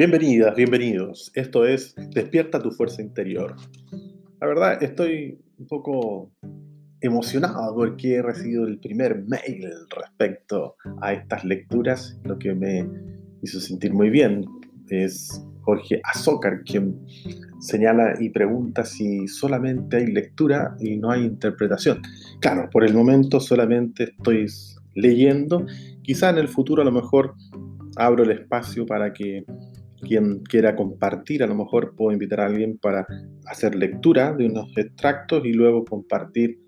Bienvenidas, bienvenidos. Esto es Despierta tu fuerza interior. La verdad, estoy un poco emocionado porque he recibido el primer mail respecto a estas lecturas, lo que me hizo sentir muy bien. Es Jorge Azócar quien señala y pregunta si solamente hay lectura y no hay interpretación. Claro, por el momento solamente estoy leyendo. Quizá en el futuro a lo mejor abro el espacio para que quien quiera compartir, a lo mejor puedo invitar a alguien para hacer lectura de unos extractos y luego compartir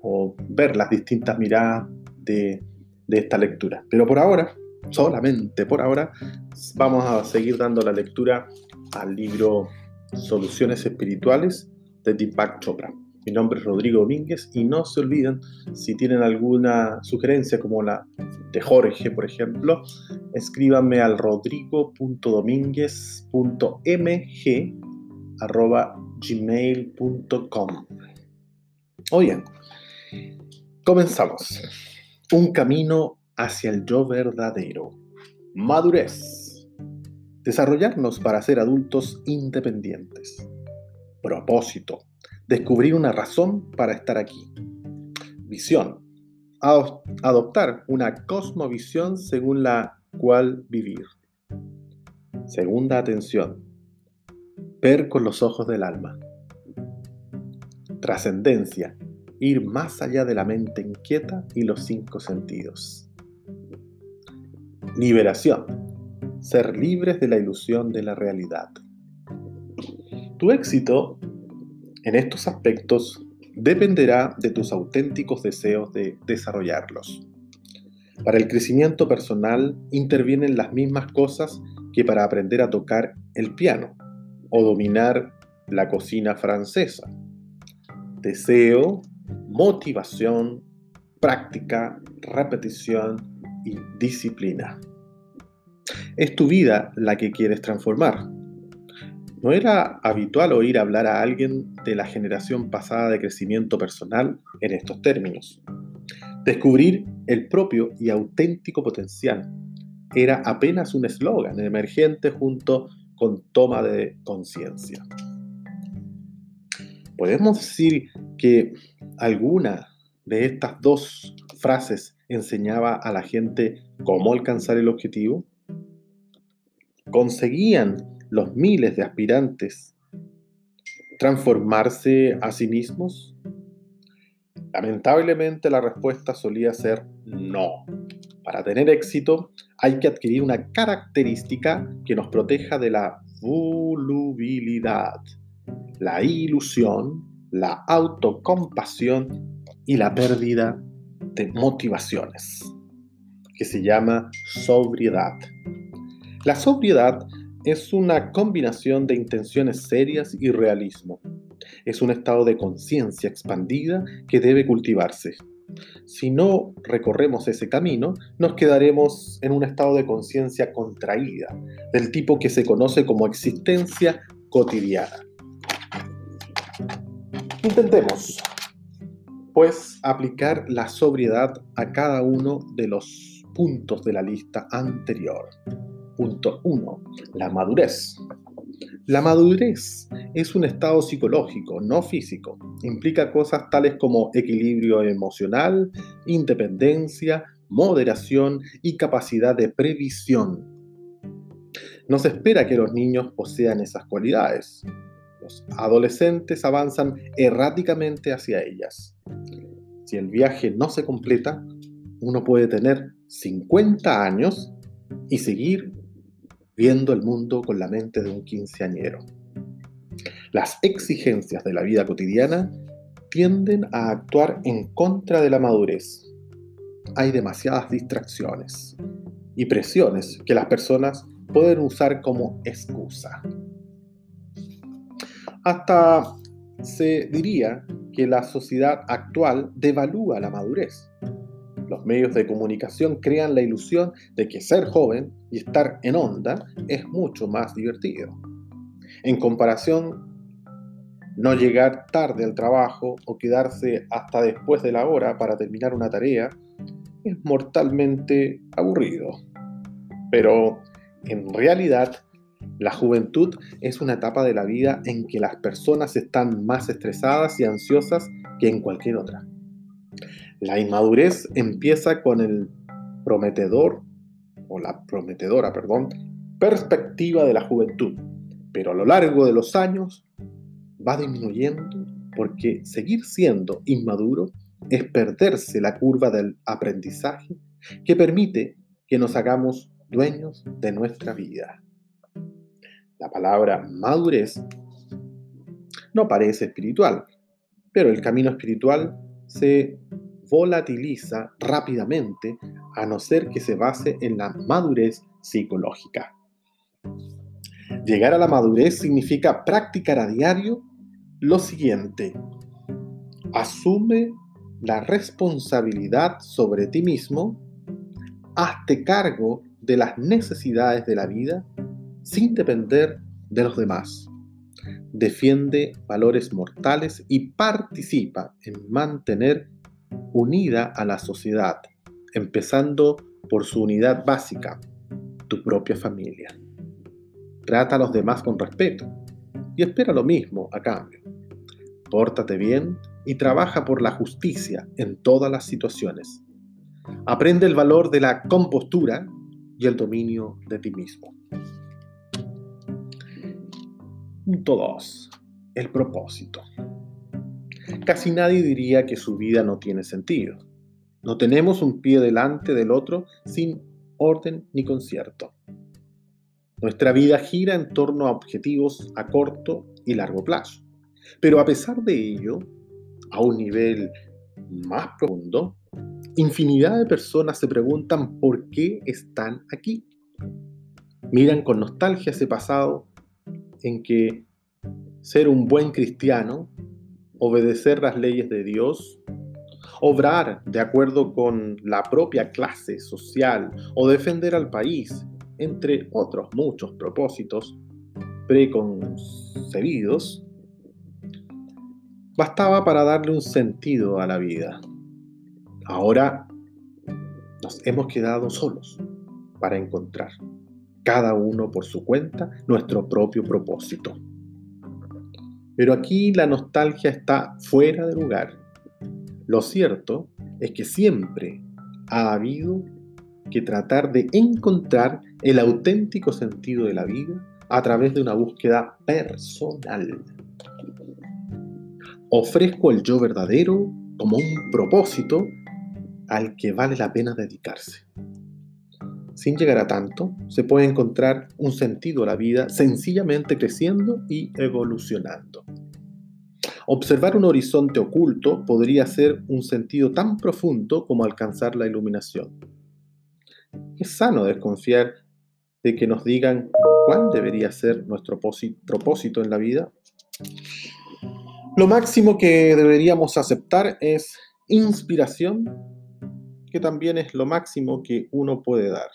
o ver las distintas miradas de, de esta lectura. Pero por ahora, solamente por ahora, vamos a seguir dando la lectura al libro Soluciones Espirituales de Deepak Chopra. Mi nombre es Rodrigo Domínguez y no se olviden, si tienen alguna sugerencia como la de Jorge, por ejemplo, escríbanme al rodrigo.domínguez.mg.gmail.com. O bien, comenzamos. Un camino hacia el yo verdadero. Madurez. Desarrollarnos para ser adultos independientes. Propósito descubrir una razón para estar aquí. Visión. Adoptar una cosmovisión según la cual vivir. Segunda atención. Ver con los ojos del alma. Trascendencia. Ir más allá de la mente inquieta y los cinco sentidos. Liberación. Ser libres de la ilusión de la realidad. Tu éxito en estos aspectos dependerá de tus auténticos deseos de desarrollarlos. Para el crecimiento personal intervienen las mismas cosas que para aprender a tocar el piano o dominar la cocina francesa. Deseo, motivación, práctica, repetición y disciplina. Es tu vida la que quieres transformar. No era habitual oír hablar a alguien de la generación pasada de crecimiento personal en estos términos. Descubrir el propio y auténtico potencial era apenas un eslogan emergente junto con toma de conciencia. Podemos decir que alguna de estas dos frases enseñaba a la gente cómo alcanzar el objetivo. Conseguían los miles de aspirantes transformarse a sí mismos? Lamentablemente la respuesta solía ser no. Para tener éxito hay que adquirir una característica que nos proteja de la volubilidad, la ilusión, la autocompasión y la pérdida de motivaciones, que se llama sobriedad. La sobriedad es una combinación de intenciones serias y realismo. Es un estado de conciencia expandida que debe cultivarse. Si no recorremos ese camino, nos quedaremos en un estado de conciencia contraída, del tipo que se conoce como existencia cotidiana. Intentemos, pues, aplicar la sobriedad a cada uno de los puntos de la lista anterior. Punto 1. La madurez. La madurez es un estado psicológico, no físico. Implica cosas tales como equilibrio emocional, independencia, moderación y capacidad de previsión. No se espera que los niños posean esas cualidades. Los adolescentes avanzan erráticamente hacia ellas. Si el viaje no se completa, uno puede tener 50 años y seguir viendo el mundo con la mente de un quinceañero. Las exigencias de la vida cotidiana tienden a actuar en contra de la madurez. Hay demasiadas distracciones y presiones que las personas pueden usar como excusa. Hasta se diría que la sociedad actual devalúa la madurez los medios de comunicación crean la ilusión de que ser joven y estar en onda es mucho más divertido. En comparación, no llegar tarde al trabajo o quedarse hasta después de la hora para terminar una tarea es mortalmente aburrido. Pero en realidad, La juventud es una etapa de la vida en que las personas están más estresadas y ansiosas que en cualquier otra. La inmadurez empieza con el prometedor, o la prometedora, perdón, perspectiva de la juventud, pero a lo largo de los años va disminuyendo porque seguir siendo inmaduro es perderse la curva del aprendizaje que permite que nos hagamos dueños de nuestra vida. La palabra madurez no parece espiritual, pero el camino espiritual se volatiliza rápidamente a no ser que se base en la madurez psicológica. Llegar a la madurez significa practicar a diario lo siguiente. Asume la responsabilidad sobre ti mismo, hazte cargo de las necesidades de la vida sin depender de los demás. Defiende valores mortales y participa en mantener unida a la sociedad, empezando por su unidad básica, tu propia familia. Trata a los demás con respeto y espera lo mismo a cambio. Pórtate bien y trabaja por la justicia en todas las situaciones. Aprende el valor de la compostura y el dominio de ti mismo. Punto 2. El propósito. Casi nadie diría que su vida no tiene sentido. No tenemos un pie delante del otro sin orden ni concierto. Nuestra vida gira en torno a objetivos a corto y largo plazo. Pero a pesar de ello, a un nivel más profundo, infinidad de personas se preguntan por qué están aquí. Miran con nostalgia ese pasado en que ser un buen cristiano, obedecer las leyes de Dios, obrar de acuerdo con la propia clase social o defender al país, entre otros muchos propósitos preconcebidos, bastaba para darle un sentido a la vida. Ahora nos hemos quedado solos para encontrar cada uno por su cuenta, nuestro propio propósito. Pero aquí la nostalgia está fuera de lugar. Lo cierto es que siempre ha habido que tratar de encontrar el auténtico sentido de la vida a través de una búsqueda personal. Ofrezco el yo verdadero como un propósito al que vale la pena dedicarse. Sin llegar a tanto, se puede encontrar un sentido a la vida sencillamente creciendo y evolucionando. Observar un horizonte oculto podría ser un sentido tan profundo como alcanzar la iluminación. Es sano desconfiar de que nos digan cuál debería ser nuestro propósito en la vida. Lo máximo que deberíamos aceptar es inspiración también es lo máximo que uno puede dar.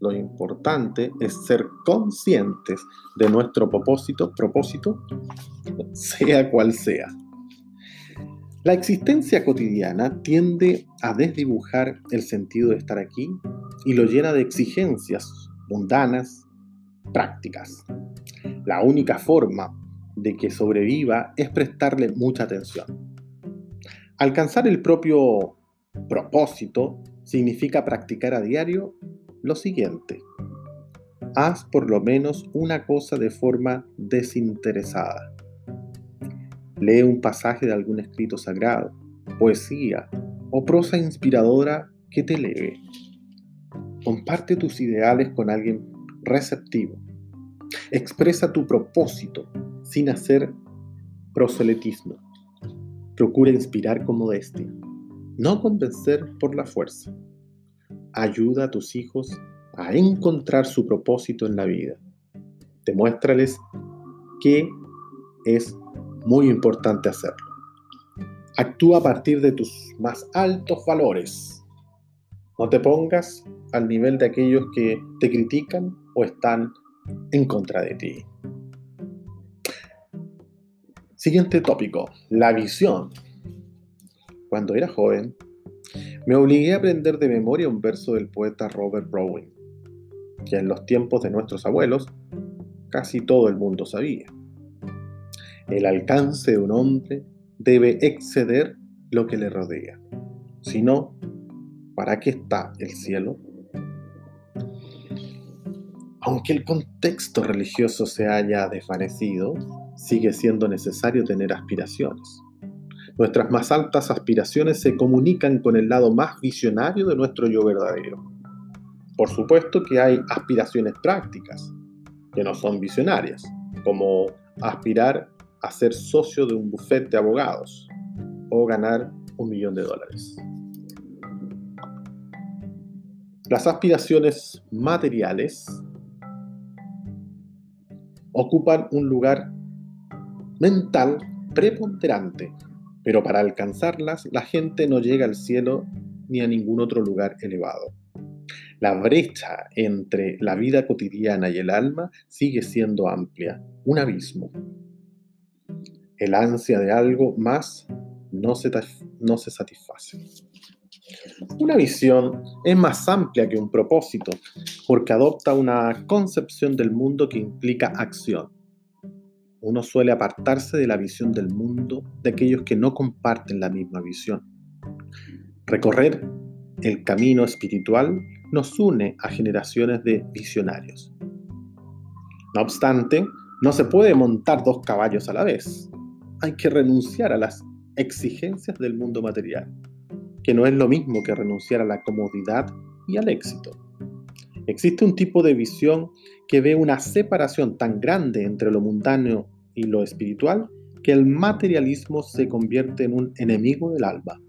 Lo importante es ser conscientes de nuestro propósito, propósito, sea cual sea. La existencia cotidiana tiende a desdibujar el sentido de estar aquí y lo llena de exigencias mundanas, prácticas. La única forma de que sobreviva es prestarle mucha atención. Alcanzar el propio Propósito significa practicar a diario lo siguiente. Haz por lo menos una cosa de forma desinteresada. Lee un pasaje de algún escrito sagrado, poesía o prosa inspiradora que te lee. Comparte tus ideales con alguien receptivo. Expresa tu propósito sin hacer proselitismo. Procura inspirar con modestia no convencer por la fuerza. Ayuda a tus hijos a encontrar su propósito en la vida. Demuéstrales que es muy importante hacerlo. Actúa a partir de tus más altos valores. No te pongas al nivel de aquellos que te critican o están en contra de ti. Siguiente tópico, la visión cuando era joven, me obligué a aprender de memoria un verso del poeta Robert Browning, que en los tiempos de nuestros abuelos casi todo el mundo sabía. El alcance de un hombre debe exceder lo que le rodea. Si no, ¿para qué está el cielo? Aunque el contexto religioso se haya desvanecido, sigue siendo necesario tener aspiraciones. Nuestras más altas aspiraciones se comunican con el lado más visionario de nuestro yo verdadero. Por supuesto que hay aspiraciones prácticas, que no son visionarias, como aspirar a ser socio de un bufete de abogados o ganar un millón de dólares. Las aspiraciones materiales ocupan un lugar mental preponderante, pero para alcanzarlas la gente no llega al cielo ni a ningún otro lugar elevado. La brecha entre la vida cotidiana y el alma sigue siendo amplia, un abismo. El ansia de algo más no se, no se satisface. Una visión es más amplia que un propósito, porque adopta una concepción del mundo que implica acción. Uno suele apartarse de la visión del mundo de aquellos que no comparten la misma visión. Recorrer el camino espiritual nos une a generaciones de visionarios. No obstante, no se puede montar dos caballos a la vez. Hay que renunciar a las exigencias del mundo material, que no es lo mismo que renunciar a la comodidad y al éxito. Existe un tipo de visión que ve una separación tan grande entre lo mundano y lo espiritual que el materialismo se convierte en un enemigo del alma.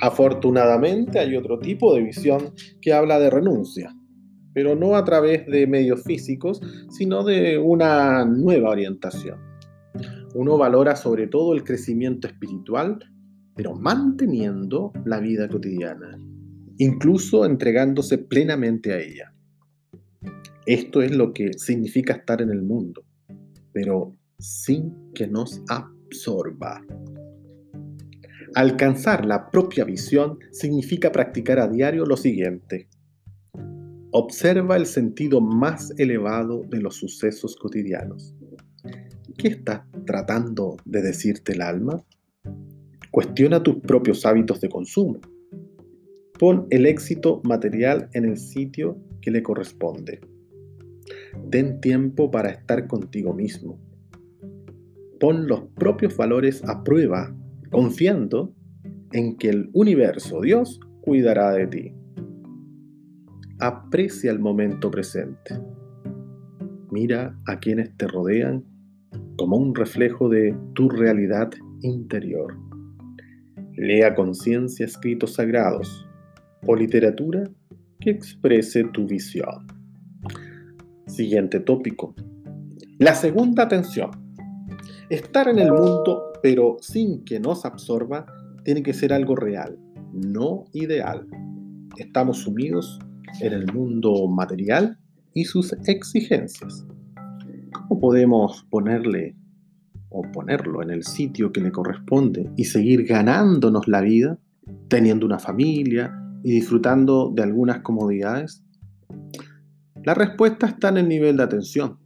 Afortunadamente hay otro tipo de visión que habla de renuncia, pero no a través de medios físicos, sino de una nueva orientación. Uno valora sobre todo el crecimiento espiritual, pero manteniendo la vida cotidiana, incluso entregándose plenamente a ella. Esto es lo que significa estar en el mundo, pero sin que nos absorba. Alcanzar la propia visión significa practicar a diario lo siguiente. Observa el sentido más elevado de los sucesos cotidianos. ¿Qué está tratando de decirte el alma? Cuestiona tus propios hábitos de consumo. Pon el éxito material en el sitio que le corresponde. Ten tiempo para estar contigo mismo. Pon los propios valores a prueba confiando en que el universo, Dios, cuidará de ti. Aprecia el momento presente. Mira a quienes te rodean como un reflejo de tu realidad interior. Lea conciencia escritos sagrados o literatura que exprese tu visión. Siguiente tópico. La segunda atención. Estar en el mundo pero sin que nos absorba, tiene que ser algo real, no ideal. Estamos sumidos en el mundo material y sus exigencias. ¿Cómo podemos ponerle o ponerlo en el sitio que le corresponde y seguir ganándonos la vida, teniendo una familia y disfrutando de algunas comodidades? La respuesta está en el nivel de atención.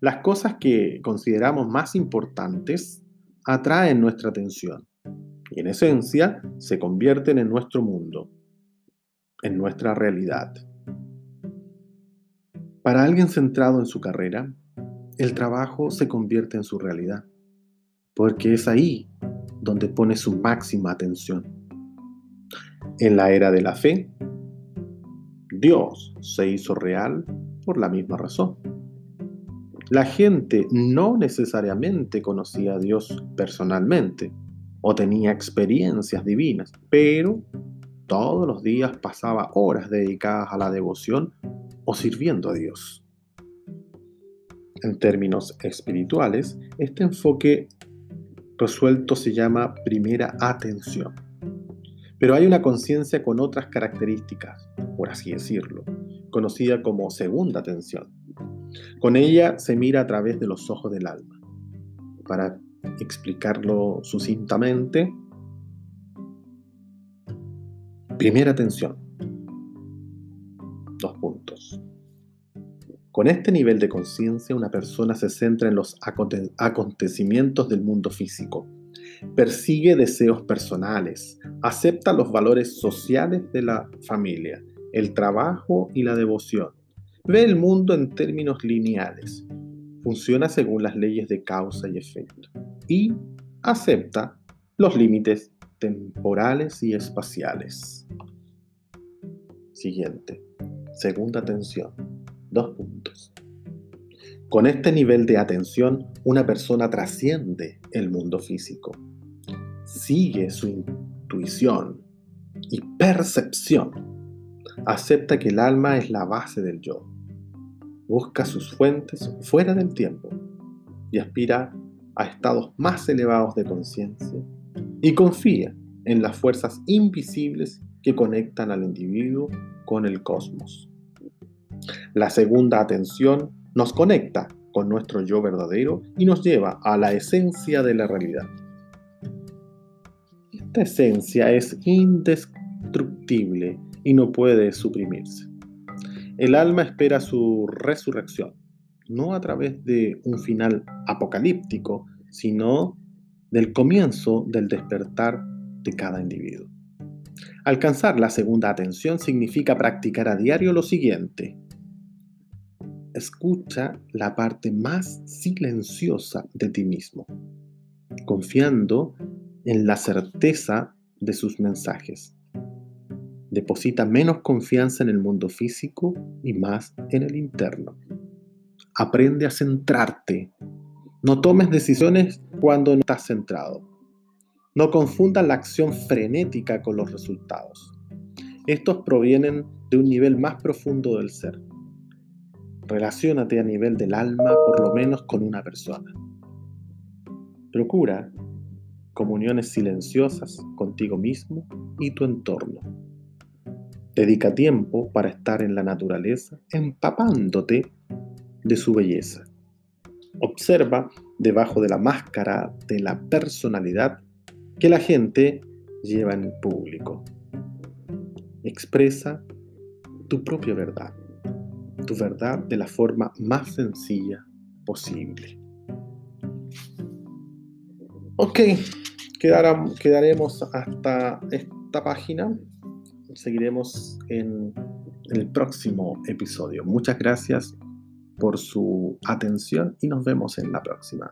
Las cosas que consideramos más importantes atraen nuestra atención y en esencia se convierten en nuestro mundo, en nuestra realidad. Para alguien centrado en su carrera, el trabajo se convierte en su realidad, porque es ahí donde pone su máxima atención. En la era de la fe, Dios se hizo real por la misma razón. La gente no necesariamente conocía a Dios personalmente o tenía experiencias divinas, pero todos los días pasaba horas dedicadas a la devoción o sirviendo a Dios. En términos espirituales, este enfoque resuelto se llama primera atención. Pero hay una conciencia con otras características, por así decirlo, conocida como segunda atención con ella se mira a través de los ojos del alma. Para explicarlo sucintamente, primera atención. Dos puntos. Con este nivel de conciencia, una persona se centra en los acontecimientos del mundo físico, persigue deseos personales, acepta los valores sociales de la familia, el trabajo y la devoción, ve el mundo en términos lineales, funciona según las leyes de causa y efecto y acepta los límites temporales y espaciales. Siguiente. Segunda atención. Dos puntos. Con este nivel de atención, una persona trasciende el mundo físico. Sigue su intuición y percepción. Acepta que el alma es la base del yo. Busca sus fuentes fuera del tiempo y aspira a estados más elevados de conciencia y confía en las fuerzas invisibles que conectan al individuo con el cosmos. La segunda atención nos conecta nuestro yo verdadero y nos lleva a la esencia de la realidad. Esta esencia es indestructible y no puede suprimirse. El alma espera su resurrección, no a través de un final apocalíptico, sino del comienzo del despertar de cada individuo. Alcanzar la segunda atención significa practicar a diario lo siguiente. Escucha la parte más silenciosa de ti mismo, confiando en la certeza de sus mensajes. Deposita menos confianza en el mundo físico y más en el interno. Aprende a centrarte. No tomes decisiones cuando no estás centrado. No confundan la acción frenética con los resultados. Estos provienen de un nivel más profundo del ser. Relaciónate a nivel del alma por lo menos con una persona. Procura comuniones silenciosas contigo mismo y tu entorno. Dedica tiempo para estar en la naturaleza, empapándote de su belleza. Observa debajo de la máscara de la personalidad que la gente lleva en público. Expresa tu propia verdad, tu verdad de la forma más sencilla posible. Ok, quedaremos hasta esta página. Seguiremos en el próximo episodio. Muchas gracias por su atención y nos vemos en la próxima.